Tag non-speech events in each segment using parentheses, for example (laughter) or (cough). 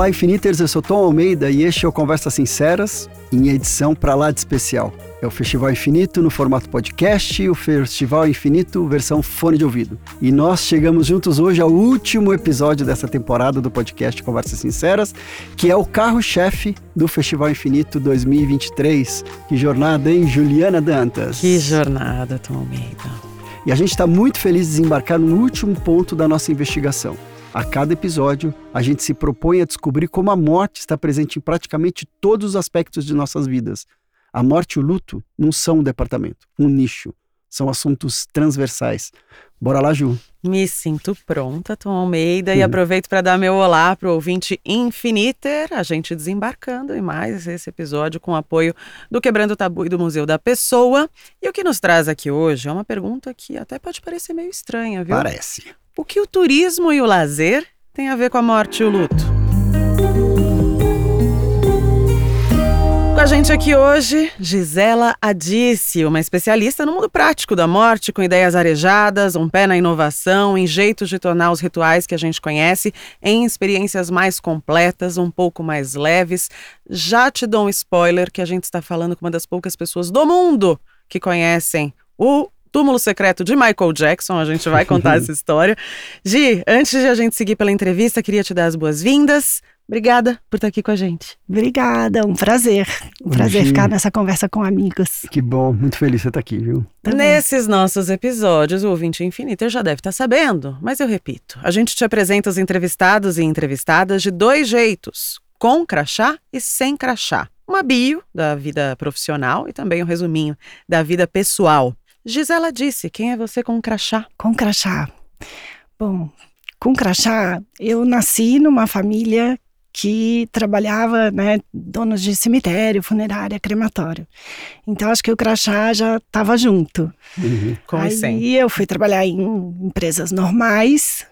Olá, Infiniters, eu sou Tom Almeida e este é o Conversas Sinceras, em edição para lá de especial. É o Festival Infinito no formato podcast e o Festival Infinito versão fone de ouvido. E nós chegamos juntos hoje ao último episódio dessa temporada do podcast Conversas Sinceras, que é o carro-chefe do Festival Infinito 2023. Que jornada, hein, Juliana Dantas? Que jornada, Tom Almeida. E a gente está muito feliz de desembarcar no último ponto da nossa investigação a cada episódio, a gente se propõe a descobrir como a morte está presente em praticamente todos os aspectos de nossas vidas. A morte e o luto não são um departamento, um nicho. São assuntos transversais. Bora lá, Ju. Me sinto pronta, Tom Almeida, uhum. e aproveito para dar meu olá para o ouvinte Infiniter, a gente desembarcando em mais esse episódio com o apoio do Quebrando o Tabu e do Museu da Pessoa. E o que nos traz aqui hoje é uma pergunta que até pode parecer meio estranha, viu? Parece. O que o turismo e o lazer têm a ver com a morte e o luto? Com a gente aqui hoje, Gisela Adice, uma especialista no mundo prático da morte, com ideias arejadas, um pé na inovação, em jeitos de tornar os rituais que a gente conhece em experiências mais completas, um pouco mais leves. Já te dou um spoiler que a gente está falando com uma das poucas pessoas do mundo que conhecem o Túmulo Secreto de Michael Jackson. A gente vai contar essa (laughs) história. Gi, antes de a gente seguir pela entrevista, queria te dar as boas-vindas. Obrigada por estar aqui com a gente. Obrigada, um prazer. Um prazer ficar nessa conversa com amigos. Que bom, muito feliz você estar aqui, viu? Tá Nesses nossos episódios, o ouvinte infinito já deve estar sabendo, mas eu repito: a gente te apresenta os entrevistados e entrevistadas de dois jeitos: com crachá e sem crachá. Uma bio da vida profissional e também um resuminho da vida pessoal. Gisela disse: quem é você com crachá? Com crachá. Bom, com crachá, eu nasci numa família que trabalhava, né, donos de cemitério, funerária, crematório. Então acho que o crachá já estava junto. Uhum. Como Aí assim? eu fui trabalhar em empresas normais,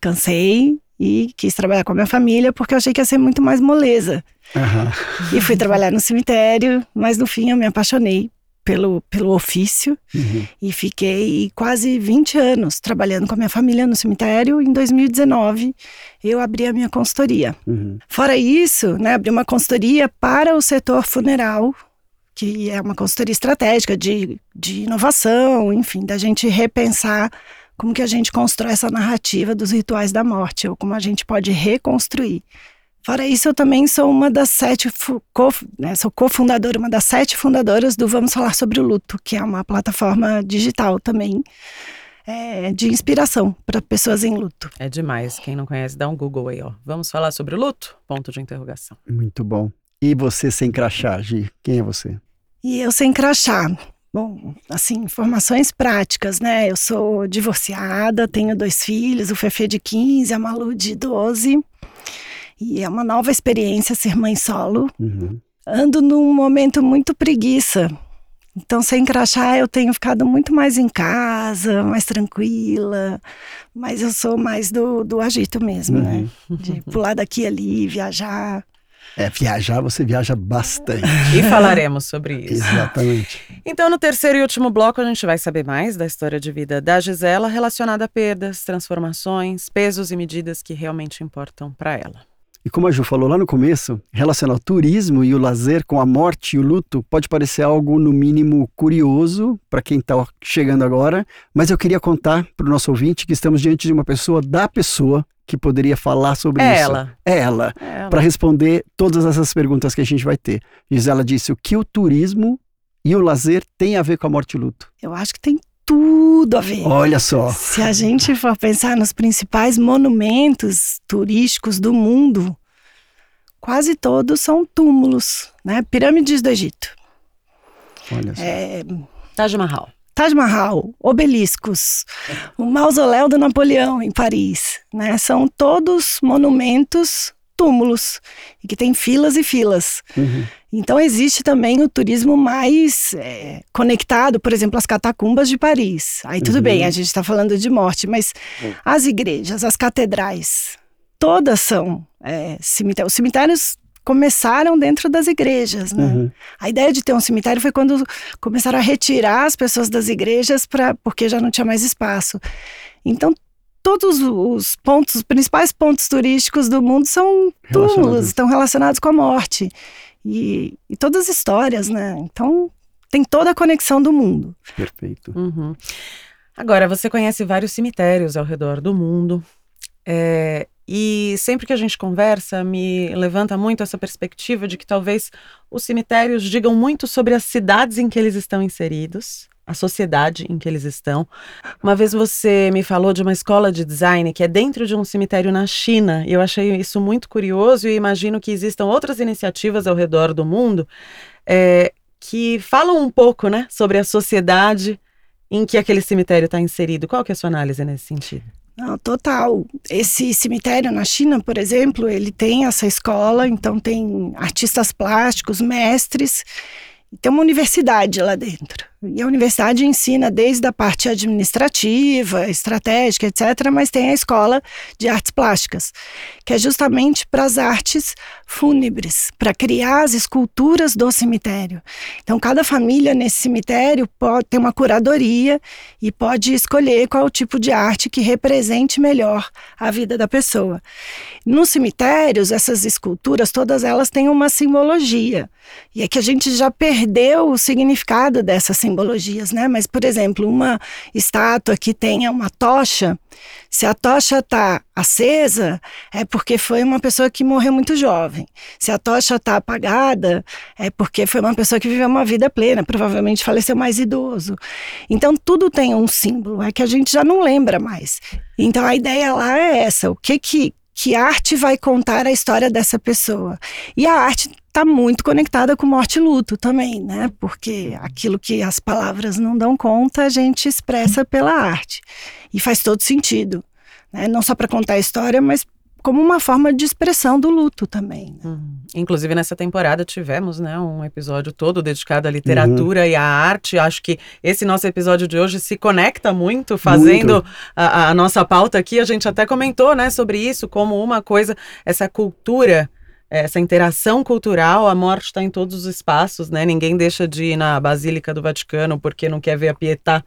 cansei e quis trabalhar com a minha família porque eu achei que ia ser muito mais moleza. Uhum. E fui trabalhar no cemitério, mas no fim eu me apaixonei pelo, pelo ofício uhum. e fiquei quase 20 anos trabalhando com a minha família no cemitério. Em 2019, eu abri a minha consultoria. Uhum. Fora isso, né, abri uma consultoria para o setor funeral, que é uma consultoria estratégica de, de inovação, enfim, da gente repensar como que a gente constrói essa narrativa dos rituais da morte, ou como a gente pode reconstruir. Fora isso, eu também sou uma das sete, co, né, sou cofundadora, uma das sete fundadoras do Vamos Falar Sobre o Luto, que é uma plataforma digital também é, de inspiração para pessoas em luto. É demais. Quem não conhece, dá um Google aí, ó. Vamos falar sobre o luto? Ponto de interrogação. Muito bom. E você sem crachá, Gi? Quem é você? E eu sem crachá. Bom, assim, informações práticas, né? Eu sou divorciada, tenho dois filhos, o Fefe de 15, a Malu de 12. E é uma nova experiência ser mãe solo. Uhum. Ando num momento muito preguiça. Então, sem crachá, eu tenho ficado muito mais em casa, mais tranquila. Mas eu sou mais do, do agito mesmo, né? uhum. né? De pular daqui e ali, viajar. É, viajar, você viaja bastante. E falaremos sobre isso. Exatamente. Então, no terceiro e último bloco, a gente vai saber mais da história de vida da Gisela relacionada a perdas, transformações, pesos e medidas que realmente importam para ela. E como a Ju falou lá no começo, relacionar o turismo e o lazer com a morte e o luto pode parecer algo, no mínimo, curioso para quem está chegando agora, mas eu queria contar para o nosso ouvinte que estamos diante de uma pessoa da pessoa que poderia falar sobre é isso. Ela. É ela. É ela. Para responder todas essas perguntas que a gente vai ter. Gisela disse o que o turismo e o lazer têm a ver com a morte e o luto. Eu acho que tem tudo a ver. Olha só. Se a gente for pensar nos principais monumentos turísticos do mundo, quase todos são túmulos, né? Pirâmides do Egito. Olha só. É, Taj Mahal. Taj Mahal, obeliscos, o mausoléu do Napoleão em Paris, né? São todos monumentos túmulos e que tem filas e filas. Uhum. Então existe também o turismo mais é, conectado, por exemplo, as catacumbas de Paris. Aí tudo uhum. bem, a gente está falando de morte, mas uhum. as igrejas, as catedrais, todas são é, cemitérios. Os cemitérios começaram dentro das igrejas, né? Uhum. A ideia de ter um cemitério foi quando começaram a retirar as pessoas das igrejas para porque já não tinha mais espaço. Então todos os pontos, os principais pontos turísticos do mundo são túmulos, estão relacionados com a morte. E, e, todas as histórias, né? Então, tem toda a conexão do mundo. Perfeito. Uhum. Agora, você conhece vários cemitérios ao redor do mundo. É, e sempre que a gente conversa, me levanta muito essa perspectiva de que talvez os cemitérios digam muito sobre as cidades em que eles estão inseridos, a sociedade em que eles estão. Uma vez você me falou de uma escola de design que é dentro de um cemitério na China, e eu achei isso muito curioso e imagino que existam outras iniciativas ao redor do mundo é, que falam um pouco né, sobre a sociedade em que aquele cemitério está inserido. Qual que é a sua análise nesse sentido? Não, total. Esse cemitério na China, por exemplo, ele tem essa escola, então tem artistas plásticos, mestres, tem uma universidade lá dentro. E a universidade ensina desde a parte administrativa, estratégica, etc., mas tem a escola de artes plásticas, que é justamente para as artes fúnebres, para criar as esculturas do cemitério. Então, cada família nesse cemitério pode ter uma curadoria e pode escolher qual tipo de arte que represente melhor a vida da pessoa. Nos cemitérios, essas esculturas, todas elas têm uma simbologia. E é que a gente já perdeu o significado dessa simbologia simbologias, né? Mas, por exemplo, uma estátua que tenha uma tocha, se a tocha está acesa, é porque foi uma pessoa que morreu muito jovem. Se a tocha está apagada, é porque foi uma pessoa que viveu uma vida plena, provavelmente faleceu mais idoso. Então, tudo tem um símbolo, é que a gente já não lembra mais. Então, a ideia lá é essa: o que que. Que arte vai contar a história dessa pessoa? E a arte está muito conectada com morte e luto também, né? Porque aquilo que as palavras não dão conta, a gente expressa pela arte. E faz todo sentido. Né? Não só para contar a história, mas como uma forma de expressão do luto também. Né? Uhum. Inclusive nessa temporada tivemos, né, um episódio todo dedicado à literatura uhum. e à arte. Acho que esse nosso episódio de hoje se conecta muito, fazendo muito. A, a, nossa pauta aqui. A gente até comentou, né, sobre isso como uma coisa, essa cultura essa interação cultural, a morte está em todos os espaços, né? Ninguém deixa de ir na Basílica do Vaticano porque não quer ver a Pietà,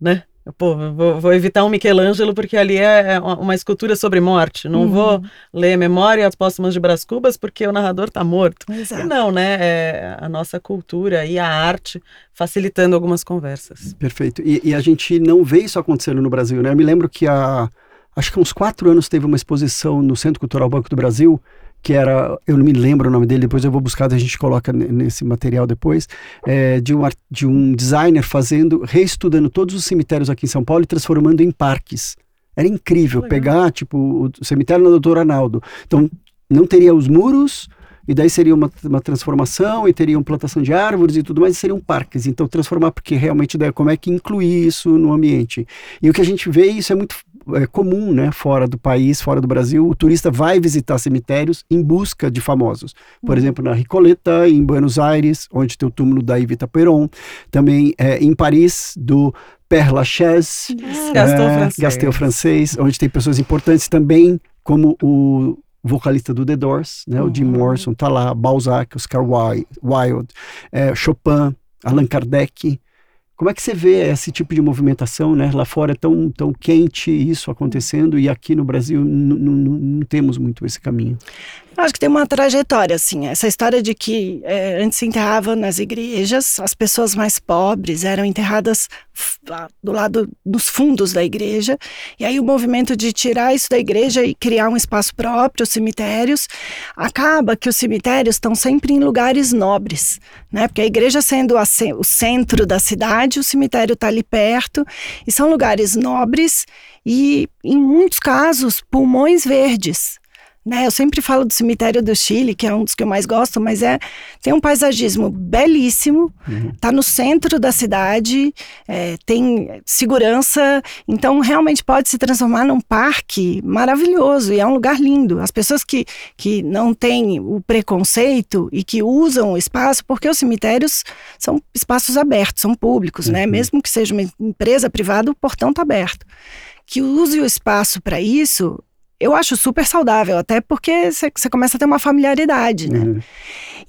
né? Pô, vou, vou evitar um Michelangelo porque ali é, é uma escultura sobre morte. Não uhum. vou ler Memória as Póstumas de Brás Cubas porque o narrador está morto. Exato. Não, né? É a nossa cultura e a arte facilitando algumas conversas. Perfeito. E, e a gente não vê isso acontecendo no Brasil, né? Eu me lembro que há, acho que há uns quatro anos teve uma exposição no Centro Cultural Banco do Brasil que era, eu não me lembro o nome dele, depois eu vou buscar, a gente coloca nesse material depois, é, de, um, de um designer fazendo, reestudando todos os cemitérios aqui em São Paulo e transformando em parques. Era incrível pegar, tipo, o cemitério do Doutor Arnaldo. Então, não teria os muros, e daí seria uma, uma transformação, e teria uma plantação de árvores e tudo mais, e seriam parques. Então, transformar, porque realmente daí, como é que incluir isso no ambiente. E o que a gente vê, isso é muito é comum, né, fora do país, fora do Brasil, o turista vai visitar cemitérios em busca de famosos. Por uhum. exemplo, na Ricoleta, em Buenos Aires, onde tem o túmulo da Evita Peron, também é, em Paris, do Père Lachaise, uhum. Gaston, é, francês. Gaston francês, onde tem pessoas importantes também, como o vocalista do The Doors, né, uhum. o Jim uhum. Morrison tá lá, Balzac, Oscar Wilde, é, Chopin, Allan Kardec, como é que você vê esse tipo de movimentação, né? Lá fora é tão, tão quente isso acontecendo e aqui no Brasil não temos muito esse caminho. Acho que tem uma trajetória, assim. Essa história de que é, antes se enterrava nas igrejas, as pessoas mais pobres eram enterradas do lado dos fundos da igreja, e aí o movimento de tirar isso da igreja e criar um espaço próprio, os cemitérios, acaba que os cemitérios estão sempre em lugares nobres, né? Porque a igreja sendo a, o centro da cidade, o cemitério está ali perto, e são lugares nobres e, em muitos casos, pulmões verdes. Né? Eu sempre falo do cemitério do Chile, que é um dos que eu mais gosto, mas é tem um paisagismo belíssimo, uhum. tá no centro da cidade, é, tem segurança, então realmente pode se transformar num parque maravilhoso e é um lugar lindo. As pessoas que, que não têm o preconceito e que usam o espaço, porque os cemitérios são espaços abertos, são públicos, né? uhum. né? Mesmo que seja uma empresa privada, o portão está aberto. Que use o espaço para isso eu acho super saudável, até porque você começa a ter uma familiaridade, né? Uhum.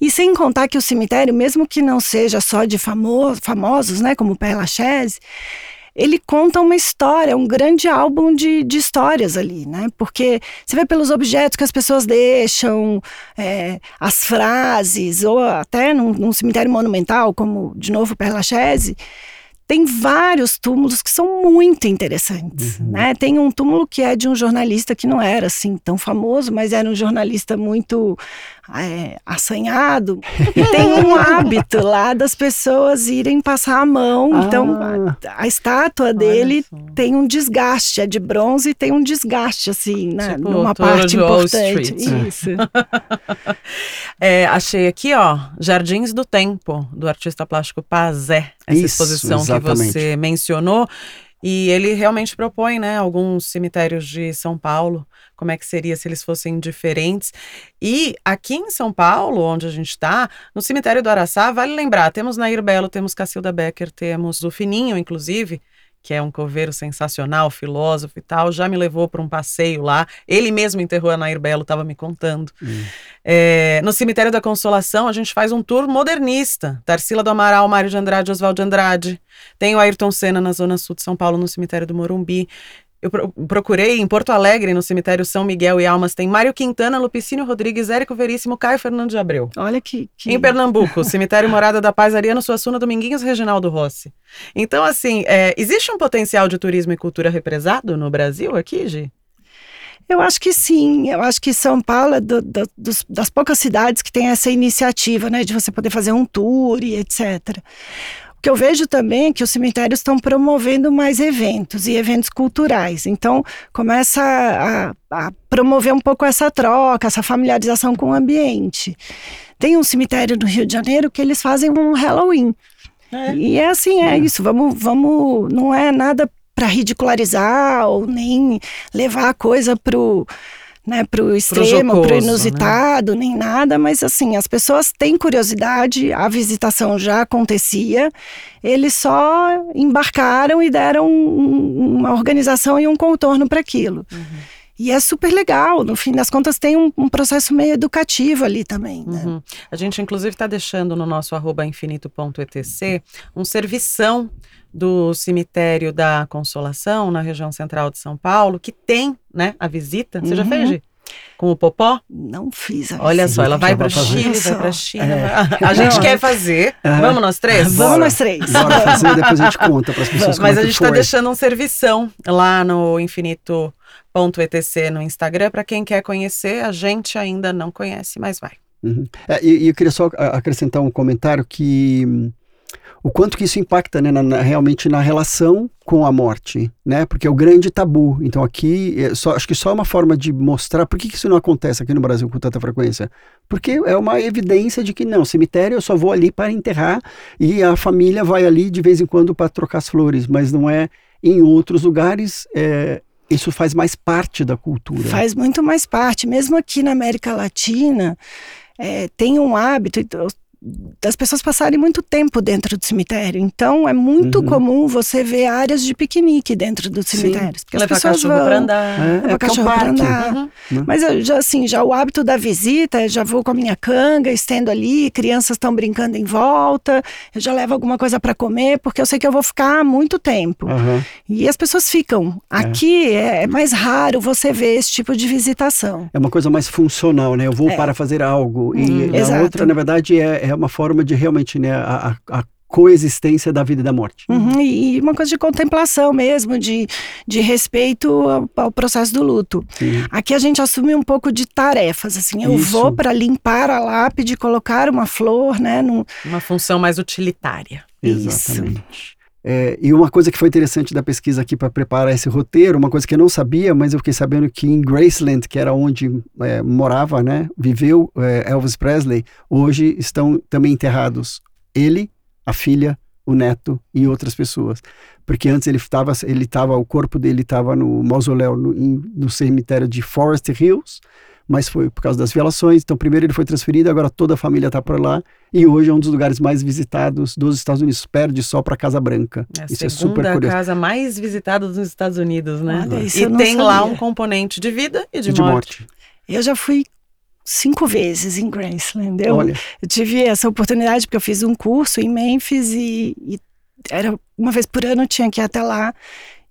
E sem contar que o cemitério, mesmo que não seja só de famo famosos, né, como o Père Lachaise, ele conta uma história, um grande álbum de, de histórias ali, né? Porque você vê pelos objetos que as pessoas deixam, é, as frases, ou até num, num cemitério monumental, como de novo Père Lachaise, tem vários túmulos que são muito interessantes, uhum. né? Tem um túmulo que é de um jornalista que não era assim tão famoso, mas era um jornalista muito é, assanhado. E tem um (laughs) hábito lá das pessoas irem passar a mão. Ah. Então, a, a estátua dele tem um desgaste. É de bronze e tem um desgaste, assim, né? Tipo, numa parte importante. Isso. (laughs) é, achei aqui, ó, Jardins do Tempo, do artista plástico Pazé. Essa Isso, exposição exatamente. que você mencionou. E ele realmente propõe, né, alguns cemitérios de São Paulo, como é que seria se eles fossem diferentes. E aqui em São Paulo, onde a gente está, no cemitério do Araçá, vale lembrar, temos Nair Belo, temos Cacilda Becker, temos o Fininho, inclusive, que é um coveiro sensacional, filósofo e tal, já me levou para um passeio lá. Ele mesmo enterrou a Nair Belo, estava me contando. Hum. É, no Cemitério da Consolação, a gente faz um tour modernista. Tarsila do Amaral, Mário de Andrade, Oswaldo de Andrade. Tem o Ayrton Senna na Zona Sul de São Paulo, no Cemitério do Morumbi. Eu procurei em Porto Alegre, no cemitério São Miguel e Almas, tem Mário Quintana, Lupicínio Rodrigues, Érico Veríssimo, Caio Fernando de Abreu. Olha que. que... Em Pernambuco, cemitério Morada da Paz, Ariano Suassuna, Dominguinhos, Reginaldo Rossi. Então, assim, é, existe um potencial de turismo e cultura represado no Brasil aqui, Gi? Eu acho que sim. Eu acho que São Paulo é do, do, dos, das poucas cidades que tem essa iniciativa, né, de você poder fazer um tour e etc que eu vejo também é que os cemitérios estão promovendo mais eventos e eventos culturais. Então, começa a, a, promover um pouco essa troca, essa familiarização com o ambiente. Tem um cemitério no Rio de Janeiro que eles fazem um Halloween. É. E é assim, é, é, isso. Vamos, vamos. Não é nada para ridicularizar ou nem levar a coisa pro né, pro extremo, pro, jocoso, pro né? inusitado, né? nem nada, mas assim, as pessoas têm curiosidade, a visitação já acontecia, eles só embarcaram e deram um, uma organização e um contorno para aquilo. Uhum. E é super legal, no fim das contas tem um, um processo meio educativo ali também. Né? Uhum. A gente inclusive está deixando no nosso arroba infinito.etc um servição do cemitério da Consolação, na região central de São Paulo, que tem, né, a visita. Você uhum. já fez, Gi? Com o Popó? Não fiz. A Olha só, ela vai para Chile, vai para China. É. (laughs) A gente quer fazer. Vamos nós três? Vamos nós três. Bora fazer, depois a gente conta para as pessoas. Mas a gente está deixando um servição lá no infinito.etc no Instagram para quem quer conhecer. A gente ainda não conhece, mas vai. Uhum. É, e eu queria só acrescentar um comentário que o quanto que isso impacta né, na, na, realmente na relação com a morte, né? Porque é o grande tabu. Então aqui, é só, acho que só é uma forma de mostrar por que, que isso não acontece aqui no Brasil com tanta frequência. Porque é uma evidência de que não, cemitério eu só vou ali para enterrar e a família vai ali de vez em quando para trocar as flores, mas não é em outros lugares. É, isso faz mais parte da cultura. Faz muito mais parte. Mesmo aqui na América Latina, é, tem um hábito, das pessoas passarem muito tempo dentro do cemitério. Então é muito uhum. comum você ver áreas de piquenique dentro dos cemitérios. Porque as pessoas vão para andar. É, é cachorro para andar. Uhum. Né? Mas já assim, já o hábito da visita, já vou com a minha canga, estendo ali, crianças estão brincando em volta, eu já levo alguma coisa para comer, porque eu sei que eu vou ficar muito tempo. Uhum. E as pessoas ficam. É. Aqui é. é. mais raro você ver esse tipo de visitação. É uma coisa mais funcional, né? Eu vou é. para fazer algo. E a outra, na verdade, é, é uma forma de realmente, né, a, a coexistência da vida e da morte. Uhum, e uma coisa de contemplação mesmo, de, de respeito ao, ao processo do luto. Sim. Aqui a gente assume um pouco de tarefas, assim, eu Isso. vou para limpar a lápide, colocar uma flor, né? Num... Uma função mais utilitária. Exatamente. Isso. É, e uma coisa que foi interessante da pesquisa aqui para preparar esse roteiro, uma coisa que eu não sabia, mas eu fiquei sabendo que em Graceland, que era onde é, morava, né, viveu é, Elvis Presley, hoje estão também enterrados ele, a filha, o neto e outras pessoas. Porque antes ele estava, ele tava, o corpo dele estava no mausoléu no, no cemitério de Forest Hills, mas foi por causa das violações. Então, primeiro ele foi transferido, agora toda a família está por lá. E hoje é um dos lugares mais visitados dos Estados Unidos, perde só para Casa Branca. É a isso é super curioso. casa mais visitada dos Estados Unidos, né? Olha, e tem sabia. lá um componente de vida e de, e de morte. morte. Eu já fui cinco vezes em Graceland. Eu, eu, tive essa oportunidade porque eu fiz um curso em Memphis e, e era uma vez por ano, eu tinha que ir até lá.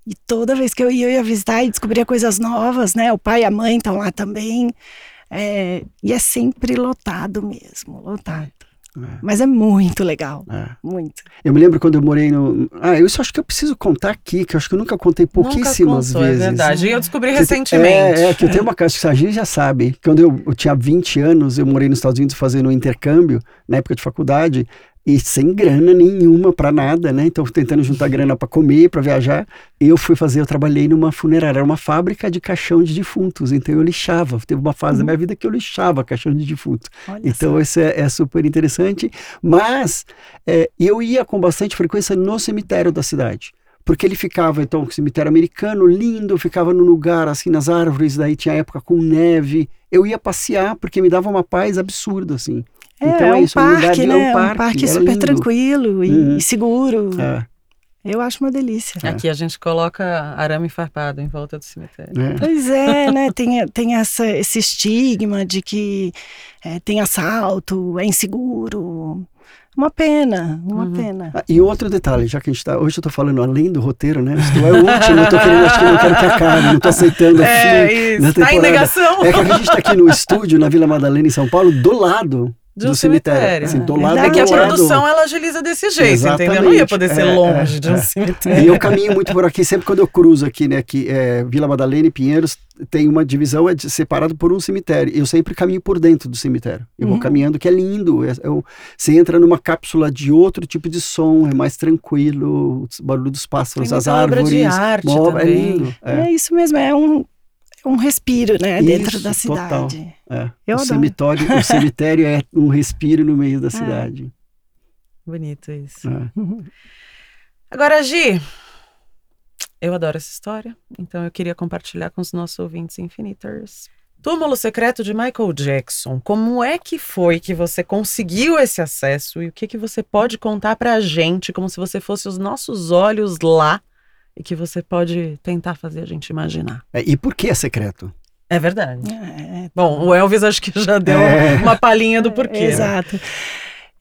E toda vez que eu ia, eu ia visitar e descobria coisas novas, né? O pai e a mãe estão lá também. É, e é sempre lotado mesmo, lotado. É. Mas é muito legal. É. Muito. Eu me lembro quando eu morei no. Ah, eu isso acho que eu preciso contar aqui, que eu acho que eu nunca contei pouquíssimas nunca contou, é vezes. É verdade. E eu descobri que recentemente. É, é, que eu tenho uma casa que a gente já sabe. Quando eu, eu tinha 20 anos, eu morei nos Estados Unidos fazendo um intercâmbio, na época de faculdade e sem grana nenhuma para nada, né? Então tentando juntar grana para comer, para viajar. Eu fui fazer, eu trabalhei numa funerária, era uma fábrica de caixão de defuntos. Então eu lixava. Teve uma fase uhum. da minha vida que eu lixava caixão de defunto. Olha então isso é, é, super interessante. Mas é, eu ia com bastante frequência no cemitério da cidade porque ele ficava, então, um cemitério americano, lindo, ficava no lugar, assim, nas árvores, daí tinha época com neve. Eu ia passear, porque me dava uma paz absurda, assim. É, então, é, é um, isso, parque, né? um parque, um parque super lindo. tranquilo e, uhum. e seguro. É. Eu acho uma delícia. É. Aqui a gente coloca arame farpado em volta do cemitério. É. Pois é, né? Tem, tem essa, esse estigma de que é, tem assalto, é inseguro. Uma pena, uma uhum. pena. Ah, e outro detalhe, já que a gente está. Hoje eu estou falando além do roteiro, né? Isso é o último, eu tô querendo, acho que não quero que acabe, não estou aceitando é, fim. Está em negação. É que a gente está aqui no estúdio, na Vila Madalena, em São Paulo, do lado de um do cemitério. cemitério. Assim, do lado é que a produção ela agiliza desse jeito, Exatamente. entendeu? Não ia poder ser é, longe é, de um é. cemitério. E eu caminho muito por aqui, sempre quando eu cruzo aqui, né, que é, Vila Madalena e Pinheiros tem uma divisão é separado por um cemitério. Eu sempre caminho por dentro do cemitério. Eu uhum. vou caminhando, que é lindo. É, é, você entra numa cápsula de outro tipo de som, é mais tranquilo, o barulho dos pássaros, tem as árvores. Obra de arte também. É lindo. É. é isso mesmo, é um um respiro, né, Isso, dentro da cidade. É. Eu o adoro. cemitério, o cemitério é um respiro no meio da (laughs) é. cidade. Bonito isso. É. (laughs) Agora, Gi, eu adoro essa história, então eu queria compartilhar com os nossos ouvintes infinitas. Túmulo secreto de Michael Jackson. Como é que foi que você conseguiu esse acesso e o que que você pode contar pra gente, como se você fosse os nossos olhos lá e que você pode tentar fazer a gente imaginar. É, e por que é secreto? É verdade. É, é, Bom, o Elvis acho que já deu é. uma palhinha do porquê. Né? Exato.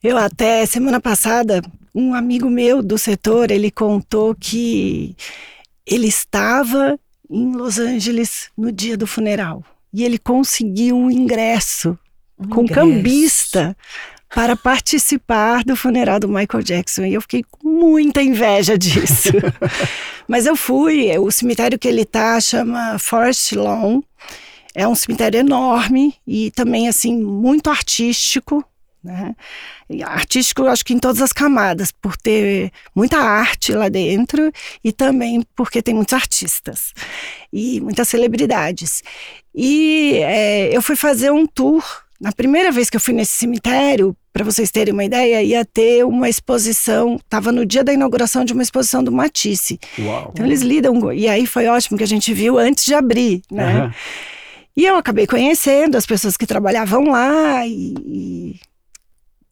Eu até semana passada, um amigo meu do setor, ele contou que ele estava em Los Angeles no dia do funeral e ele conseguiu um ingresso um com ingresso. cambista para participar do funeral do Michael Jackson. E eu fiquei com muita inveja (laughs) disso. Mas eu fui, o cemitério que ele tá chama Forest Lawn. É um cemitério enorme e também assim muito artístico, né? Artístico, acho que em todas as camadas, por ter muita arte lá dentro e também porque tem muitos artistas e muitas celebridades. E é, eu fui fazer um tour na primeira vez que eu fui nesse cemitério, para vocês terem uma ideia, ia ter uma exposição, estava no dia da inauguração de uma exposição do Matisse. Uau. Então eles lidam, e aí foi ótimo que a gente viu antes de abrir, né? Uhum. E eu acabei conhecendo as pessoas que trabalhavam lá e, e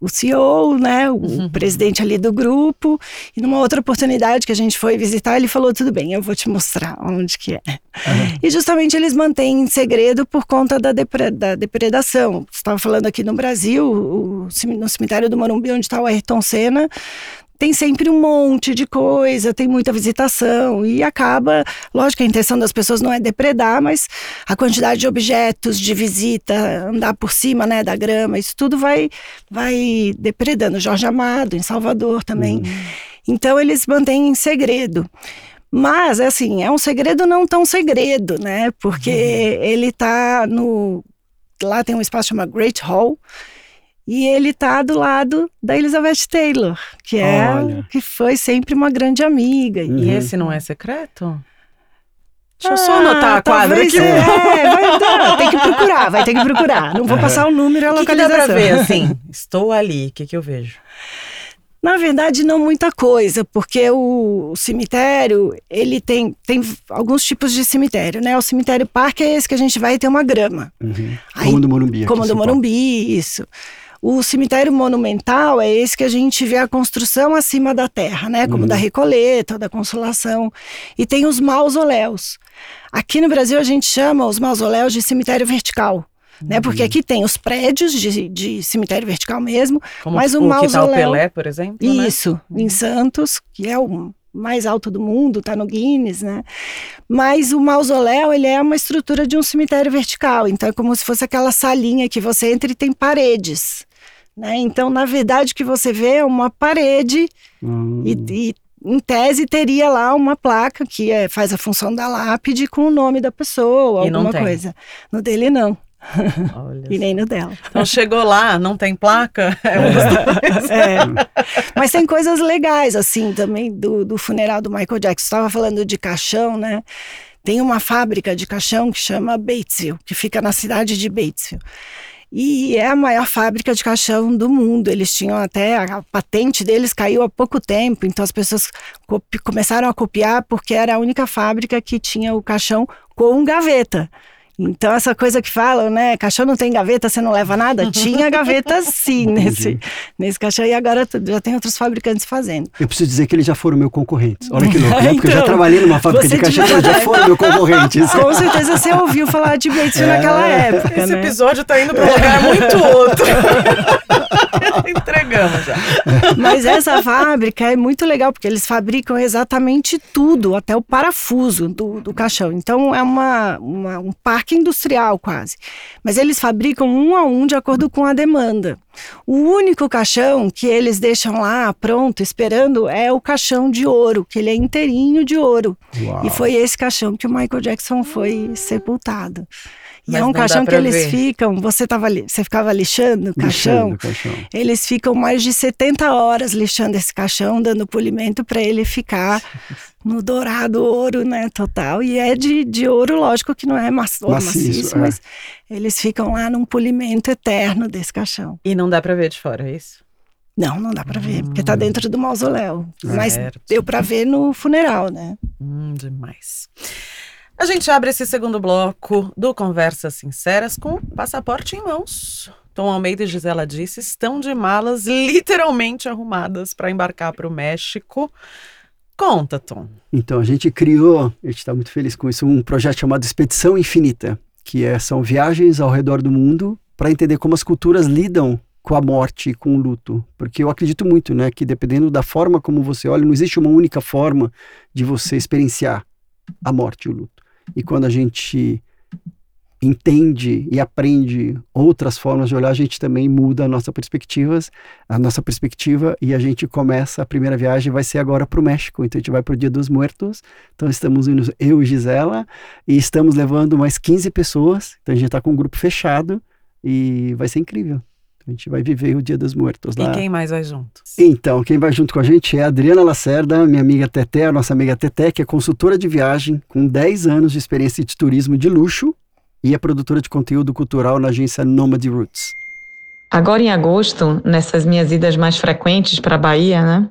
o CEO, né, o uhum. presidente ali do grupo, e numa outra oportunidade que a gente foi visitar, ele falou: tudo bem, eu vou te mostrar onde que é. Uhum. E justamente eles mantêm em segredo por conta da, depre da depredação. Estava falando aqui no Brasil, o, no cemitério do Morumbi, onde está o Ayrton Senna, tem sempre um monte de coisa, tem muita visitação e acaba, lógico que a intenção das pessoas não é depredar, mas a quantidade de objetos de visita, andar por cima, né, da grama, isso tudo vai vai depredando. Jorge Amado em Salvador também. Uhum. Então eles mantêm em segredo. Mas, assim, é um segredo não tão segredo, né? Porque uhum. ele tá no. Lá tem um espaço chamado Great Hall, e ele está do lado da Elizabeth Taylor, que é Olha. que foi sempre uma grande amiga. Uhum. E esse não é secreto? Deixa eu só anotar a quadra aqui. É, vai, não, tem que procurar, vai ter que procurar. Não vou passar o número e a que localização. Que dá pra ver, assim, (laughs) estou ali, o que, que eu vejo? Na verdade, não muita coisa, porque o cemitério, ele tem, tem alguns tipos de cemitério, né? O cemitério parque é esse que a gente vai ter uma grama. Uhum. Aí, como do Morumbi. Como do Morumbi, isso. O cemitério monumental é esse que a gente vê a construção acima da terra, né? Como uhum. da Recoleta, da Consolação. E tem os mausoléus. Aqui no Brasil a gente chama os mausoléus de cemitério vertical. né? Porque Uhum. aqui tem os prédios de, de cemitério vertical mesmo, Como mas o, o que tá o mausoléu. Pelé, por exemplo, né? Isso, em Santos, que é o mais alto do mundo, tá no Guinness, né? Mas o mausoléu, ele é uma estrutura de um cemitério vertical, então é como se fosse aquela salinha que você entra e tem paredes, né? Então, na verdade, o que você vê é uma parede Hum. e, e, em tese teria lá uma placa que é, faz a função da lápide com o nome da pessoa, E alguma coisa. No dele não, Olha (laughs) e nem no dela. Então chegou lá, não tem placa? (laughs) É um dos dois. (laughs) É. Mas tem coisas legais, assim, também do, do funeral do Michael Jackson. Estava falando de caixão, né? Tem uma fábrica de caixão que chama Batesville, que fica na cidade de Batesville. E é a maior fábrica de caixão do mundo. Eles tinham até a patente deles caiu há pouco tempo, então as pessoas começaram a copiar porque era a única fábrica que tinha o caixão com gaveta. Então, essa coisa que falam, né? Caixão não tem gaveta, você não leva nada? (laughs) Tinha gaveta sim nesse, nesse caixão. E agora já tem outros fabricantes fazendo. Eu preciso dizer que eles já foram meu concorrentes. Olha que (laughs) louco, né? Porque eu já Então, trabalhei numa fábrica de caixa, devia- então já foram meu concorrentes. (laughs) Com certeza você ouviu falar de Batesville É. naquela época, Esse né? episódio tá indo pra um lugar muito outro. Entregamos já. Mas essa fábrica é muito legal, porque eles fabricam exatamente tudo, até o parafuso do, do caixão. Então é uma, uma- um parque industrial quase. Mas eles fabricam um a um de acordo com a demanda. O único caixão que eles deixam lá pronto, esperando, é o caixão de ouro, que ele é inteirinho de ouro. Uau. E foi esse caixão que o Michael Jackson foi sepultado. E Mas é um caixão que eles ver. ficam, você, tava, você ficava lixando o caixão, Lixando o caixão. eles ficam mais de 70 horas lixando esse caixão, dando polimento para ele ficar (laughs) no dourado ouro, né, total. E é de, de ouro, lógico que não é macio, Maciço, maciço, é. mas eles ficam lá num polimento eterno desse caixão. E não dá pra ver de fora, é isso? Não, não dá para ver, porque tá dentro do mausoléu. Mas Certo. deu para ver no funeral, né? Hum, demais. A gente abre esse segundo bloco do Conversas Sinceras com passaporte em mãos. Tom Almeida e Gisela disse estão de malas literalmente arrumadas para embarcar para o México. Conta, Tom. Então, a gente criou, a gente está muito feliz com isso, um projeto chamado Expedição Infinita, que é, são viagens ao redor do mundo para entender como as culturas lidam com a morte e com o luto. Porque eu acredito muito, né, que dependendo da forma como você olha, não existe uma única forma de você experienciar a morte e o luto. E quando a gente entende e aprende outras formas de olhar, a gente também muda a nossa perspectivas, a nossa perspectiva e a gente começa a primeira viagem vai ser agora para o México. Então a gente vai para o Dia dos Muertos. Então estamos indo eu e Gisela e estamos levando mais 15 pessoas. Então a gente está com um grupo fechado e vai ser incrível. A gente vai viver o Dia dos Muertos lá. E quem mais vai junto? Então, quem vai junto com a gente é a Adriana Lacerda, minha amiga Teté, a nossa amiga Teté, que é consultora de viagem, com 10 anos de experiência de turismo de luxo e é produtora de conteúdo cultural na agência Nomad Roots. Agora em agosto, nessas minhas idas mais frequentes para a Bahia, né?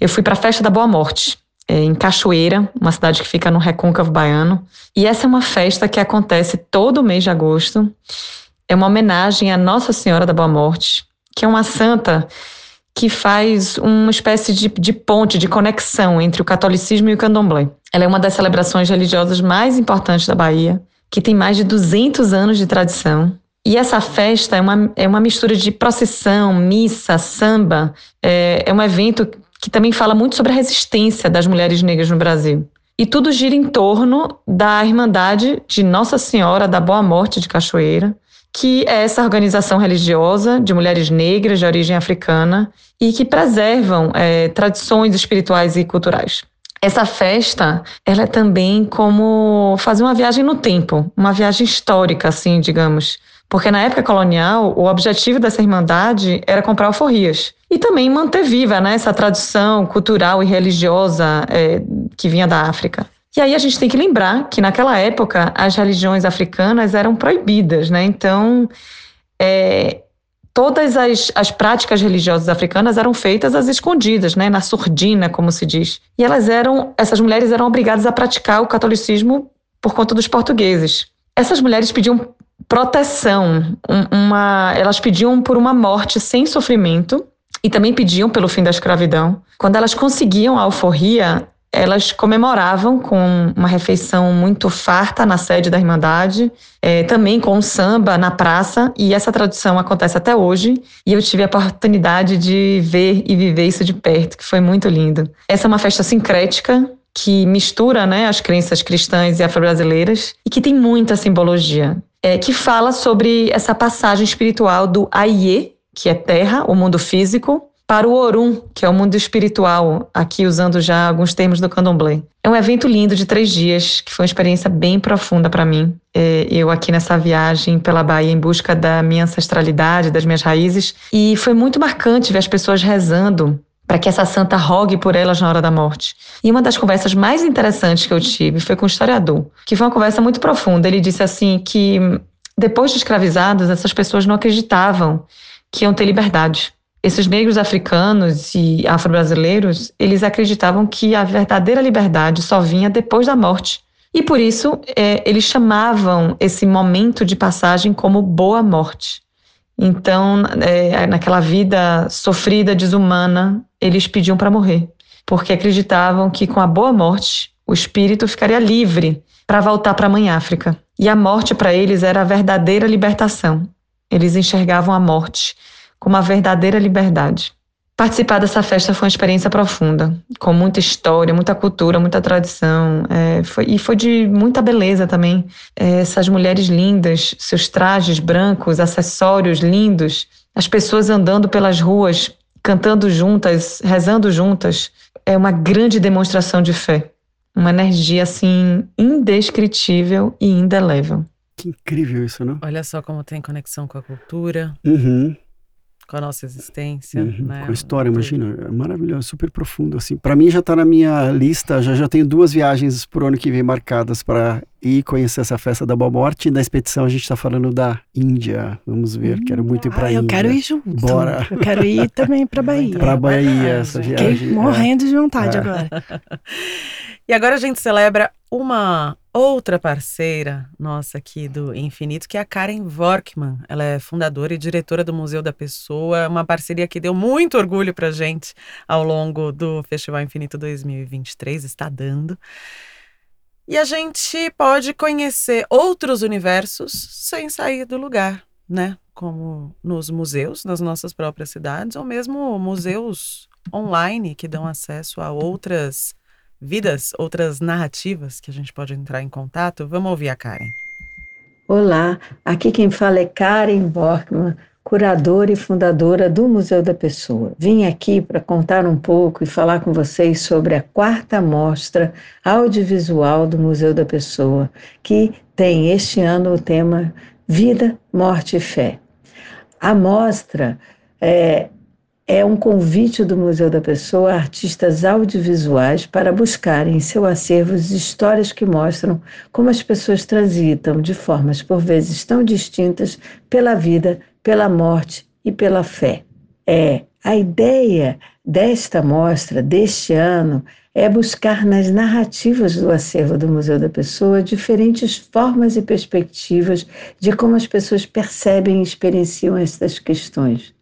Eu fui para a Festa da Boa Morte, é, em Cachoeira, uma cidade que fica no Recôncavo Baiano. E essa é uma festa que acontece todo mês de agosto. É uma homenagem à Nossa Senhora da Boa Morte, que é uma santa que faz uma espécie de, de ponte, de conexão entre o catolicismo e o candomblé. Ela é uma das celebrações religiosas mais importantes da Bahia, que tem mais de 200 anos de tradição. E essa festa é uma, é uma mistura de procissão, missa, samba. É, é um evento que também fala muito sobre a resistência das mulheres negras no Brasil. E tudo gira em torno da Irmandade de Nossa Senhora da Boa Morte de Cachoeira, que é essa organização religiosa de mulheres negras de origem africana e que preservam é, tradições espirituais e culturais. Essa festa, ela é também como fazer uma viagem no tempo, uma viagem histórica, assim, digamos. Porque na época colonial, o objetivo dessa irmandade era comprar alforrias. E também manter viva né, essa tradição cultural e religiosa é, que vinha da África. E aí a gente tem que lembrar que naquela época as religiões africanas eram proibidas, né? Então, é, todas as, as práticas religiosas africanas eram feitas às escondidas, né, na surdina, como se diz. E elas eram, essas mulheres eram obrigadas a praticar o catolicismo por conta dos portugueses. Essas mulheres pediam proteção, um, uma, elas pediam por uma morte sem sofrimento e também pediam pelo fim da escravidão. Quando elas conseguiam a alforria, elas comemoravam com uma refeição muito farta na sede da Irmandade, é, também com samba na praça, e essa tradição acontece até hoje, e eu tive a oportunidade de ver e viver isso de perto, que foi muito lindo. Essa é uma festa sincrética, que mistura né, as crenças cristãs e afro-brasileiras, e que tem muita simbologia, é, que fala sobre essa passagem espiritual do Aie, que é terra, o mundo físico, para o Orum, que é o mundo espiritual, aqui usando já alguns termos do candomblé. É um evento lindo de três dias, que foi uma experiência bem profunda para mim. É, eu aqui nessa viagem pela Bahia em busca da minha ancestralidade, das minhas raízes, e foi muito marcante ver as pessoas rezando para que essa santa rogue por elas na hora da morte. E uma das conversas mais interessantes que eu tive foi com o historiador, que foi uma conversa muito profunda. Ele disse assim que depois de escravizadas, essas pessoas não acreditavam que iam ter liberdade esses negros africanos e afro-brasileiros, eles acreditavam que a verdadeira liberdade só vinha depois da morte. E por isso, é, eles chamavam esse momento de passagem como boa morte. Então, é, naquela vida sofrida, desumana, eles pediam para morrer, porque acreditavam que com a boa morte, o espírito ficaria livre para voltar para a Mãe África. E a morte para eles era a verdadeira libertação. Eles enxergavam a morte com uma verdadeira liberdade. Participar dessa festa foi uma experiência profunda, com muita história, muita cultura, muita tradição. É, foi, e foi de muita beleza também. É, essas mulheres lindas, seus trajes brancos, acessórios lindos, as pessoas andando pelas ruas, cantando juntas, rezando juntas. É uma grande demonstração de fé. Uma energia assim indescritível e indelével. Que incrível isso, não? Olha só como tem conexão com a cultura. Uhum com a nossa existência, uhum, né? Com a história, imagina, é maravilhoso, super profundo, assim. Para mim já está na minha lista, já já tenho duas viagens por ano que vem marcadas para ir conhecer essa festa da Boa Morte. E na expedição a gente está falando da Índia, vamos ver, quero muito ir para ah, Índia. Eu quero ir junto. Bora. Eu quero ir (laughs) também para Bahia. para Bahia, essa viagem. Fiquei morrendo é. de vontade é. agora. (laughs) E agora a gente celebra uma outra parceira nossa aqui do Infinito, que é a Karen Vorkman. Ela é fundadora e diretora do Museu da Pessoa, uma parceria que deu muito orgulho pra gente ao longo do Festival Infinito 2023, está dando. E a gente pode conhecer outros universos sem sair do lugar, né? Como nos museus, nas nossas próprias cidades, ou mesmo museus online que dão acesso a outras vidas, outras narrativas que a gente pode entrar em contato? Vamos ouvir a Karen. Olá, aqui quem fala é Karen Borkman, curadora e fundadora do Museu da Pessoa. Vim aqui para contar um pouco e falar com vocês sobre a quarta mostra audiovisual do Museu da Pessoa, que tem este ano o tema Vida, Morte e Fé. A mostra é, é um convite do Museu da Pessoa a artistas audiovisuais para buscarem em seu acervo histórias que mostram como as pessoas transitam de formas por vezes tão distintas pela vida, pela morte e pela fé. É, a ideia desta mostra deste ano é buscar nas narrativas do acervo do Museu da Pessoa diferentes formas e perspectivas de como as pessoas percebem e experienciam estas questões.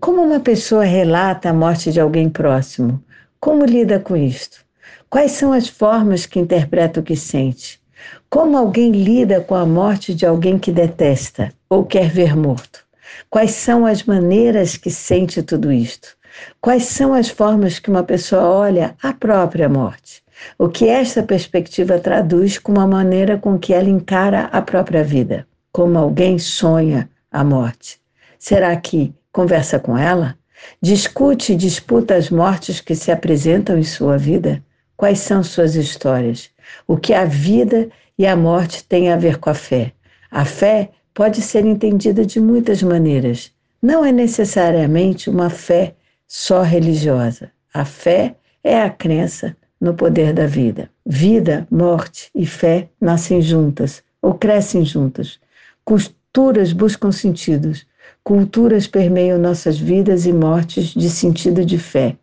Como uma pessoa relata a morte de alguém próximo? Como lida com isto? Quais são as formas que interpreta o que sente? Como alguém lida com a morte de alguém que detesta ou quer ver morto? Quais são as maneiras que sente tudo isto? Quais são as formas que uma pessoa olha a própria morte? O que esta perspectiva traduz como a maneira com que ela encara a própria vida? Como alguém sonha a morte? Será que Conversa com ela? Discute e disputa as mortes que se apresentam em sua vida? Quais são suas histórias? O que a vida e a morte têm a ver com a fé? A fé pode ser entendida de muitas maneiras. Não é necessariamente uma fé só religiosa. A fé é a crença no poder da vida. Vida, morte e fé nascem juntas ou crescem juntas. Culturas buscam sentidos, Culturas permeiam nossas vidas e mortes de sentido de fé.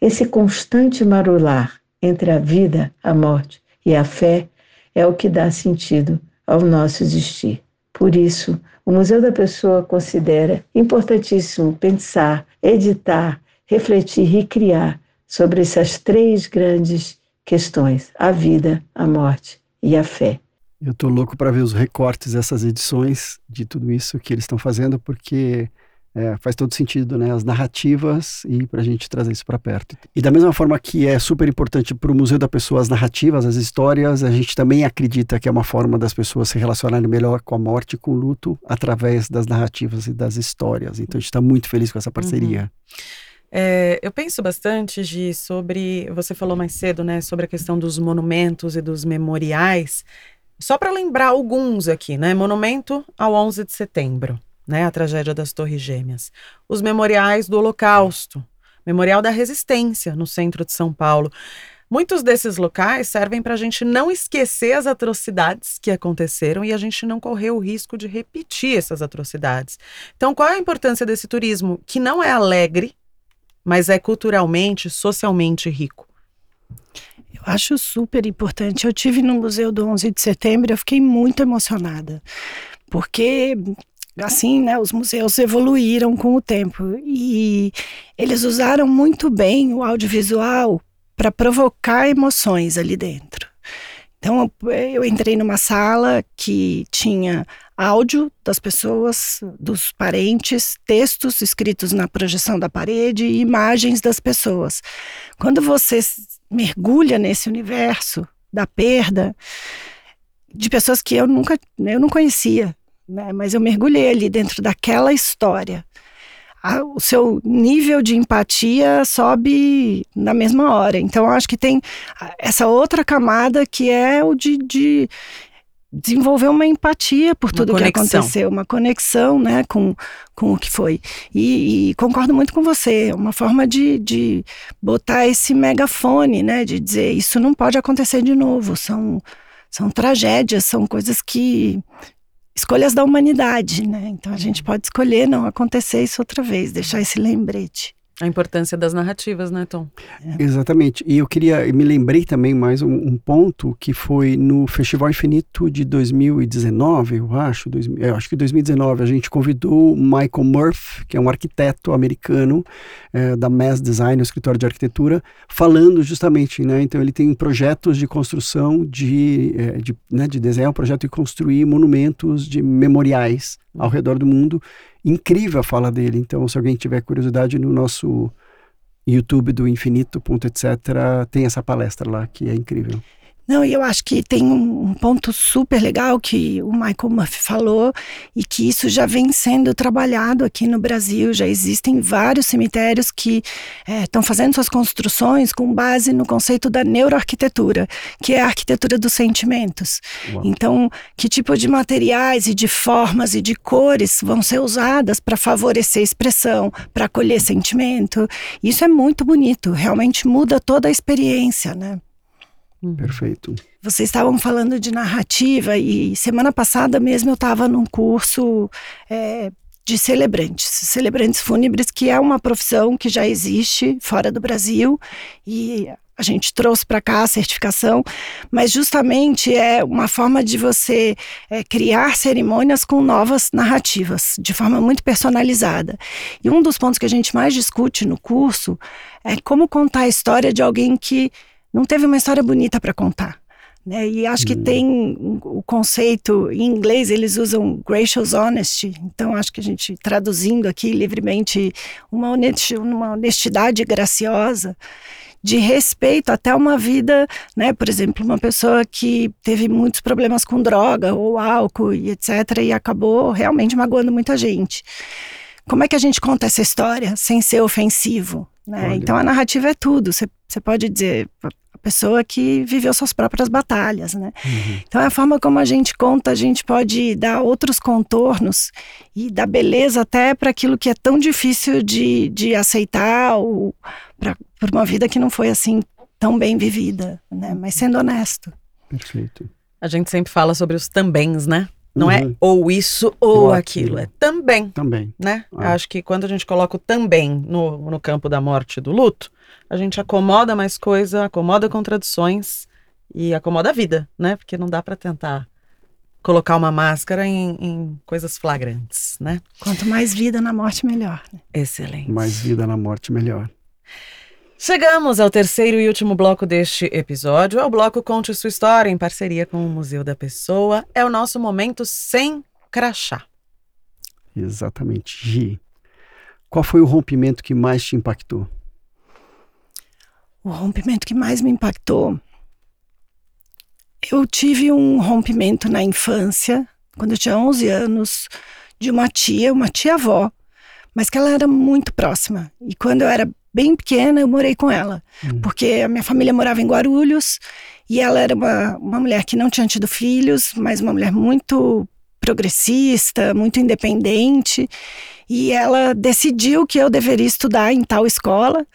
Esse constante marular entre a vida, a morte e a fé é o que dá sentido ao nosso existir. Por isso, o Museu da Pessoa considera importantíssimo pensar, editar, refletir e criar sobre essas três grandes questões: a vida, a morte e a fé. Eu tô louco para ver os recortes dessas edições de tudo isso que eles estão fazendo, porque é, faz todo sentido, né? As narrativas e para a gente trazer isso para perto. E da mesma forma que é super importante para o Museu da Pessoa as narrativas, as histórias, a gente também acredita que é uma forma das pessoas se relacionarem melhor com a morte e com o luto através das narrativas e das histórias. Então a gente está muito feliz com essa parceria. Uhum. É, eu penso bastante, Gi, sobre. Você falou mais cedo, né? Sobre a questão dos monumentos e dos memoriais. Só para lembrar alguns aqui, né? Monumento ao 11 de setembro, né? A tragédia das Torres Gêmeas. Os memoriais do Holocausto, Memorial da Resistência, no centro de São Paulo. Muitos desses locais servem para a gente não esquecer as atrocidades que aconteceram e a gente não correr o risco de repetir essas atrocidades. Então, qual é a importância desse turismo que não é alegre, mas é culturalmente, socialmente rico? Eu acho super importante. Eu tive no Museu do 11 de Setembro, eu fiquei muito emocionada, porque assim, né, os museus evoluíram com o tempo e eles usaram muito bem o audiovisual para provocar emoções ali dentro. Então eu entrei numa sala que tinha áudio das pessoas, dos parentes, textos escritos na projeção da parede e imagens das pessoas. Quando você mergulha nesse universo da perda de pessoas que eu nunca eu não conhecia, né? mas eu mergulhei ali dentro daquela história. A, o seu nível de empatia sobe na mesma hora. Então, acho que tem essa outra camada que é o de, de desenvolver uma empatia por tudo que aconteceu, uma conexão né, com, com o que foi. E, e, concordo muito com você, uma forma de, de botar esse megafone, né, de dizer isso não pode acontecer de novo, são, são tragédias, são coisas que escolhas da humanidade, né? Então a gente pode escolher não acontecer isso outra vez, deixar esse lembrete. A importância das narrativas, né, Tom? É. Exatamente. E eu queria, me lembrei também mais um, um, ponto que foi no Festival Infinito de 2019, eu acho, dois, eu acho que 2019, a gente convidou o Michael Murphy, que é um arquiteto americano é, da Mass Design, um escritório de arquitetura, falando justamente, né, então ele tem projetos de construção de, é, de, né, de desenhar um projeto de construir monumentos de memoriais ao redor do mundo incrível a fala dele. Então, se alguém tiver curiosidade, no nosso YouTube do Infinito, etc., tem essa palestra lá que é incrível. Não, e eu acho que tem um, ponto super legal que o Michael Murphy falou e que isso já vem sendo trabalhado aqui no Brasil. Já existem vários cemitérios que estão é, fazendo suas construções com base no conceito da neuroarquitetura, que é a arquitetura dos sentimentos. Uau. Então, que tipo de materiais e de formas e de cores vão ser usadas para favorecer a expressão, para acolher sentimento? Isso é muito bonito, realmente muda toda a experiência, né? Uhum. Perfeito. Vocês estavam falando de narrativa e semana passada mesmo eu estava num curso é, de celebrantes, celebrantes fúnebres, que é uma profissão que já existe fora do Brasil e a gente trouxe para cá a certificação, mas justamente é uma forma de você é, criar cerimônias com novas narrativas, de forma muito personalizada. E um dos pontos que a gente mais discute no curso é como contar a história de alguém que não teve uma história bonita para contar. Né? E acho que hum. tem o conceito, em inglês eles usam gracious honesty, então acho que a gente traduzindo aqui livremente, uma honestidade graciosa, de respeito até uma vida, né? Por exemplo, uma pessoa que teve muitos problemas com droga ou álcool e etc. e acabou realmente magoando muita gente. Como é que a gente conta essa história sem ser ofensivo? Né? Então a narrativa é tudo. Você pode dizer a pessoa que viveu suas próprias batalhas, né? Uhum. Então a forma como a gente conta, a gente pode dar outros contornos e dar beleza até para aquilo que é tão difícil de, de aceitar ou para uma vida que não foi assim tão bem vivida, né? Mas sendo honesto. Perfeito. A gente sempre fala sobre os tambéms, né? Não é uhum. é ou isso ou, ou aquilo. aquilo, é também. Também. Né? É. Acho que quando a gente coloca o também no, no campo da morte e do luto, a gente acomoda mais coisa, acomoda contradições e acomoda a vida, né? Porque não dá para tentar colocar uma máscara em, em, coisas flagrantes, né? Quanto mais vida na morte, melhor. Né? Excelente. Mais vida na morte, melhor. Chegamos ao terceiro e último bloco deste episódio. É o bloco Conte Sua História, em parceria com o Museu da Pessoa. É o nosso momento sem crachá. Exatamente. Gi, qual foi o rompimento que mais te impactou? O rompimento que mais me impactou. Eu tive um rompimento na infância, quando eu tinha 11 anos, de uma tia, uma tia-avó, mas que ela era muito próxima. E quando eu era bem pequena, eu morei com ela. Hum. Porque a minha família morava em Guarulhos e ela era uma, uma mulher que não tinha tido filhos, mas uma mulher muito progressista, muito independente. E ela decidiu que eu deveria estudar em tal escola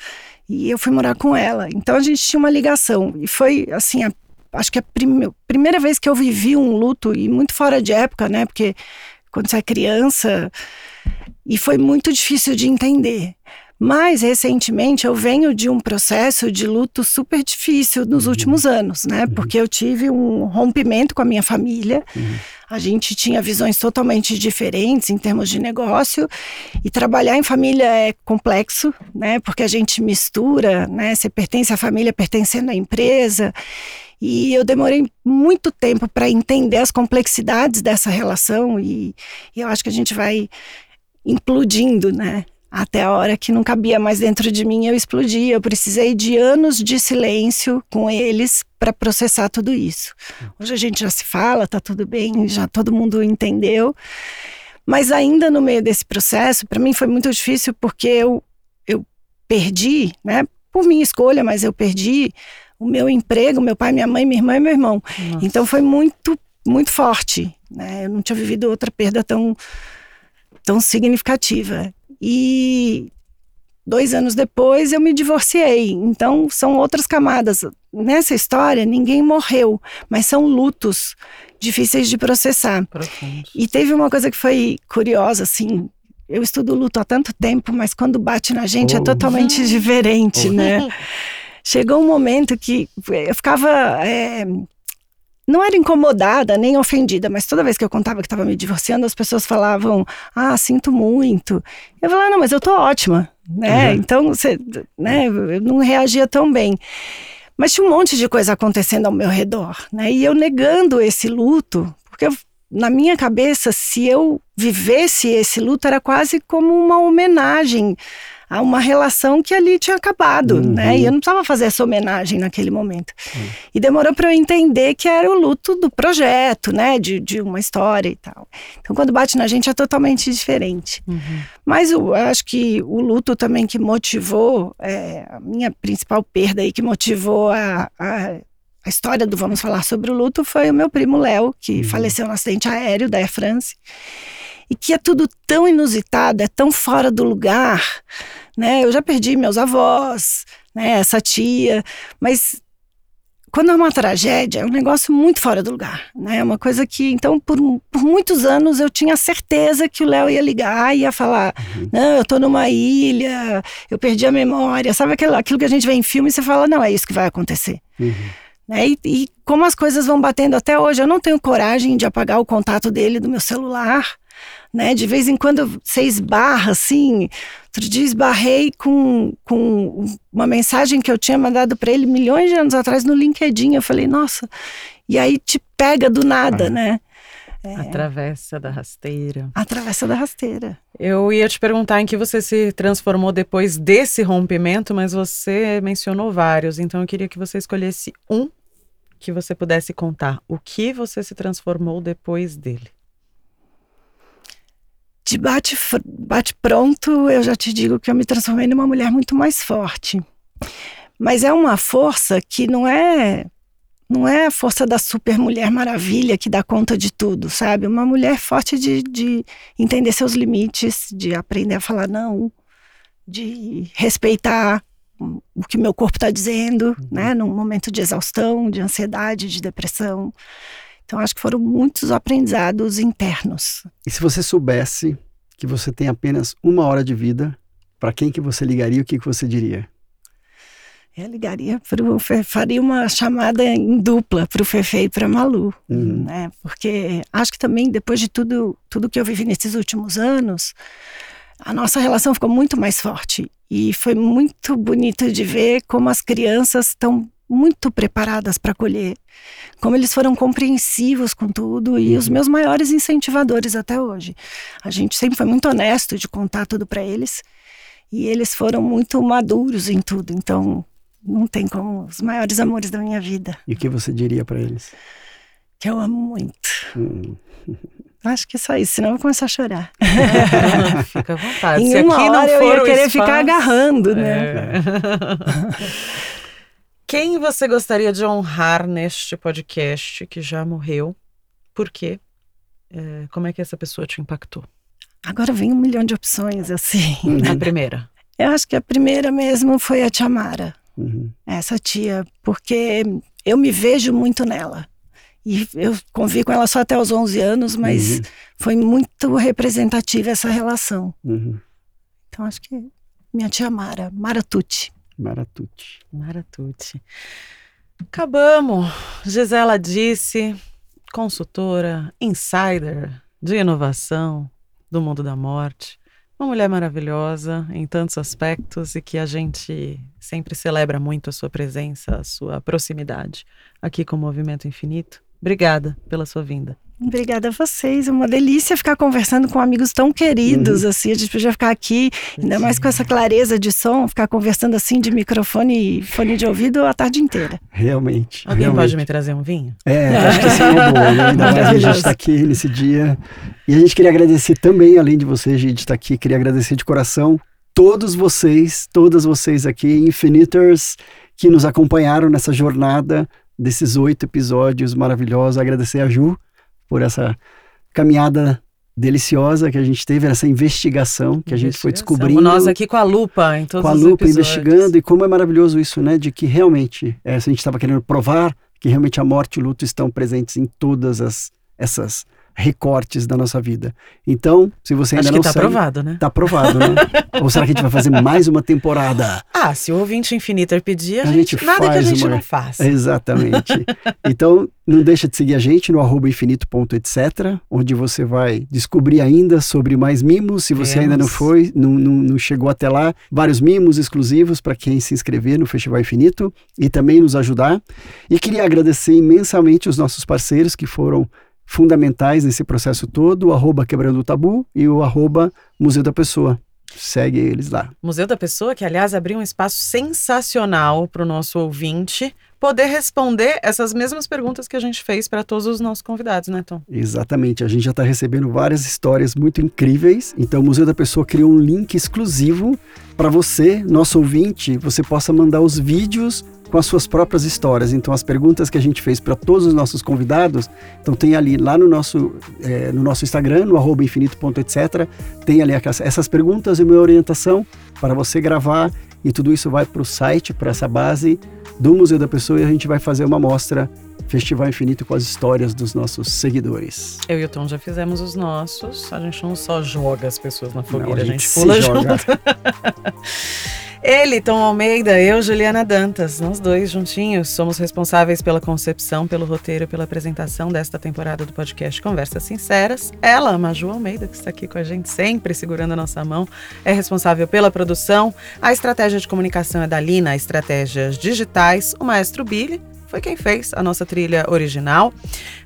e eu fui morar com ela. Então a gente tinha uma ligação. E foi, assim, a, acho que a prime, primeira vez que eu vivi um luto, e muito fora de época, né? Porque quando você é criança. E foi muito difícil de entender. Mas, recentemente, eu venho de um processo de luto super difícil nos uhum. últimos anos, né? Uhum. Porque eu tive um rompimento com a minha família. Uhum. A gente tinha visões totalmente diferentes em termos de negócio. E trabalhar em família é complexo, né? Porque a gente mistura, né? Você pertence à família pertencendo à empresa. E eu demorei muito tempo para entender as complexidades dessa relação. E, e eu acho que a gente vai implodindo, né? Até a hora que não cabia mais dentro de mim, eu explodi. Eu precisei de anos de silêncio com eles para processar tudo isso. Hoje a gente já se fala, tá tudo bem, já todo mundo entendeu. Mas ainda no meio desse processo, para mim foi muito difícil porque eu, eu perdi, né? Por minha escolha, mas eu perdi o meu emprego, meu pai, minha mãe, minha irmã e meu irmão. Nossa. Então foi muito, muito forte. Né? Eu não tinha vivido outra perda tão, tão significativa. E dois anos depois eu me divorciei. Então são outras camadas. Nessa história, ninguém morreu, mas são lutos difíceis de processar. Profundo. E teve uma coisa que foi curiosa, assim. Eu estudo luto há tanto tempo, mas quando bate na gente é oh. é totalmente (laughs) diferente, oh. né? Chegou um momento que eu ficava é, não era incomodada nem ofendida, mas toda vez que eu contava que estava me divorciando, as pessoas falavam: Ah, sinto muito. Eu falava: Não, mas eu tô ótima, né? Uhum. Então, você, né? Eu não reagia tão bem. Mas tinha um monte de coisa acontecendo ao meu redor, né? E eu negando esse luto, porque eu, na minha cabeça, se eu vivesse esse luto, era quase como uma homenagem a uma relação que ali tinha acabado, uhum. né? E eu não precisava fazer essa homenagem naquele momento. Uhum. E demorou para eu entender que era o luto do projeto, né? De, de uma história e tal. Então, quando bate na gente é totalmente diferente. Uhum. Mas eu acho que o luto também que motivou, é, a minha principal perda aí que motivou a, a a história do Vamos Falar sobre o Luto foi o meu primo Léo, que uhum. faleceu no acidente aéreo da Air France. E que é tudo tão inusitado, é tão fora do lugar né? Eu já perdi meus avós, né? Essa tia, mas quando é uma tragédia, é um negócio muito fora do lugar, né? É uma coisa que, então, por, por muitos anos eu tinha certeza que o Léo ia ligar e ia falar: uhum. não, eu tô numa ilha, eu perdi a memória. Sabe aquilo, aquilo que a gente vê em filme e você fala: não, é isso que vai acontecer. Uhum. Né? E, e, como as coisas vão batendo até hoje, eu não tenho coragem de apagar o contato dele do meu celular né? De vez em quando você esbarra, assim. Outro dia esbarrei com, com uma mensagem que eu tinha mandado para ele milhões de anos atrás no LinkedIn. Eu falei, nossa. E aí te pega do nada, ah. né? É. A travessa da rasteira. A travessa da rasteira. Eu ia te perguntar em que você se transformou depois desse rompimento, mas você mencionou vários, então eu queria que você escolhesse um que você pudesse contar. O que você se transformou depois dele? De bate, bate pronto, eu já te digo que eu me transformei numa mulher muito mais forte. Mas é uma força que não é não é a força da super mulher maravilha que dá conta de tudo, sabe? Uma mulher forte de, de entender seus limites, de aprender a falar não, de respeitar o que meu corpo está dizendo, uhum. né? Num momento de exaustão, de ansiedade, de depressão. Então, acho que foram muitos aprendizados internos. E se você soubesse que você tem apenas uma hora de vida, para quem que você ligaria o que, que você diria? Eu ligaria pro, faria uma chamada em dupla para o Fefe e para Malu, uhum. né? Porque acho que também depois de tudo, tudo que eu vivi nesses últimos anos, a nossa relação ficou muito mais forte. E foi muito bonito de ver como as crianças estão muito preparadas para acolher, como eles foram compreensivos com tudo e os uhum. meus maiores incentivadores até hoje. A gente sempre foi muito honesto de contar tudo para eles e eles foram muito maduros em tudo. Então, não tem como os maiores amores da minha vida. E o que você diria para eles? Que eu amo muito. Hum. Acho que é só isso, senão eu vou começar a chorar. (laughs) Fica à vontade. (laughs) em Se uma aqui hora não eu ia querer espaço... ficar agarrando, né? É. (laughs) Quem você gostaria de honrar neste podcast que já morreu? Por quê? É, como é que essa pessoa te impactou? Agora vem um milhão de opções, assim. A primeira. (laughs) Eu acho que a primeira mesmo foi a Tia Mara. Uhum. Essa tia, porque eu me vejo muito nela. E eu convivi com ela só até os 11 anos, mas uhum. foi muito representativa essa relação. Uhum. Então acho que minha tia Mara, Mara Tucci. Mara Tucci. Mara Tucci. Acabamos. Gisela disse, consultora, insider de inovação do mundo da morte. Uma mulher maravilhosa em tantos aspectos e que a gente sempre celebra muito a sua presença, a sua proximidade aqui com o Movimento Infinito. Obrigada pela sua vinda. Obrigada a vocês. É uma delícia ficar conversando com amigos tão queridos, uhum. assim. A gente podia ficar aqui, ainda mais com essa clareza de som, ficar conversando assim de microfone e fone de ouvido a tarde inteira. Realmente. Alguém realmente. pode me trazer um vinho? É, acho que isso é uma boa, né? Ainda mais a gente está aqui nesse dia. E a gente queria agradecer também, além de você, a gente estar tá aqui, queria agradecer de coração todos vocês, todas vocês aqui, Infiniters, que nos acompanharam nessa jornada desses oito episódios maravilhosos. Agradecer a Ju por essa caminhada deliciosa que a gente teve, essa investigação que a gente foi descobrindo. Nós aqui com a lupa em todos Com a lupa investigando e como é maravilhoso isso, né? De que realmente, é, a gente estava querendo provar que realmente a morte e o luto estão presentes em todas as, essas recortes da nossa vida. Então, se você ainda Acho não que tá sabe, aprovado, né? Tá aprovado, né? (laughs) Ou será que a gente vai fazer mais uma temporada? Ah, se o ouvinte infinito pedir, a, a gente, gente nada que a gente uma... não faça. Exatamente. então, não deixa de seguir a gente no arroba infinito.etc, onde você vai descobrir ainda sobre mais mimos. Se você ainda não foi, não, não, não chegou até lá, vários mimos exclusivos para quem se inscrever no Festival Infinito e também nos ajudar. E queria agradecer imensamente os nossos parceiros que foram fundamentais nesse processo todo, o arroba Quebrando o Tabu e o arroba Museu da Pessoa. Segue eles lá. Museu da Pessoa, que aliás abriu um espaço sensacional para o nosso ouvinte poder responder essas mesmas perguntas que a gente fez para todos os nossos convidados, né, Tom? Exatamente. A gente já está recebendo várias histórias muito incríveis. Então, o Museu da Pessoa criou um link exclusivo para você, nosso ouvinte, você possa mandar os vídeos com as suas próprias histórias. Então, as perguntas que a gente fez para todos os nossos convidados, então tem ali lá no nosso, é, no nosso Instagram, no arroba infinito.etc, tem ali essas perguntas e uma orientação para você gravar e tudo isso vai para o site, para essa base do Museu da Pessoa e a gente vai fazer uma mostra Festival Infinito com as histórias dos nossos seguidores. Eu e o Tom já fizemos os nossos. A gente não só joga as pessoas na fogueira, não, a, gente, gente pula joga. junto. (laughs) Ele, Tom Almeida, eu, Juliana Dantas, nós dois juntinhos somos responsáveis pela concepção, pelo roteiro, pela apresentação desta temporada do podcast Conversas Sinceras. Ela, Maju Almeida, que está aqui com a gente sempre segurando a nossa mão, é responsável pela produção. A estratégia de comunicação é da Lina, estratégias digitais, o maestro Billy foi quem fez a nossa trilha original.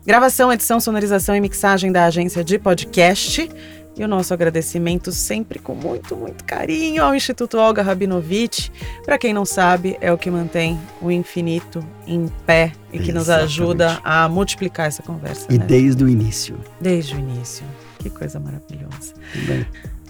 Gravação, edição, sonorização e mixagem da agência de podcast. E o nosso agradecimento sempre com muito, muito carinho ao Instituto Olga Rabinovich. Para quem não sabe, é o que mantém o infinito em pé e que Exatamente. nos ajuda a multiplicar essa conversa. E né? desde o início. Desde o início. Que coisa maravilhosa. Bem.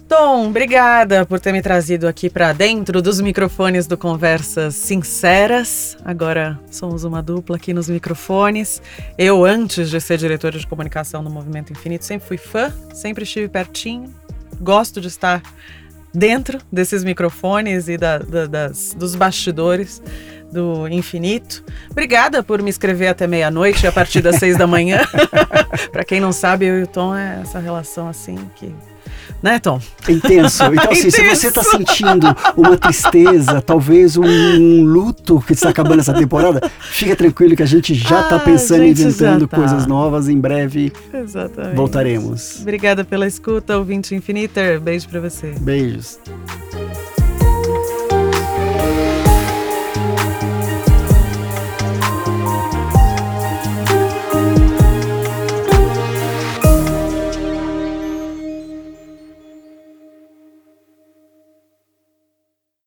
Tom, obrigada por ter me trazido aqui para dentro dos microfones do Conversas Sinceras. Agora somos uma dupla aqui nos microfones. Eu, antes de ser diretora de comunicação do Movimento Infinito, sempre fui fã, sempre estive pertinho. Gosto de estar dentro desses microfones e da, da, das, dos bastidores do infinito. Obrigada por me escrever até meia-noite, a partir das seis da manhã. (laughs) para quem não sabe, eu e o Tom é essa relação assim que Né, Tom? Intenso. (laughs) Então, assim, se você está sentindo uma tristeza, talvez um, um, luto que está acabando essa temporada, fica tranquilo que a gente já está ah, pensando em inventando tá. coisas novas. Em breve Exatamente. voltaremos. Obrigada pela escuta, ouvinte Infiniter. Beijo para você. Beijos.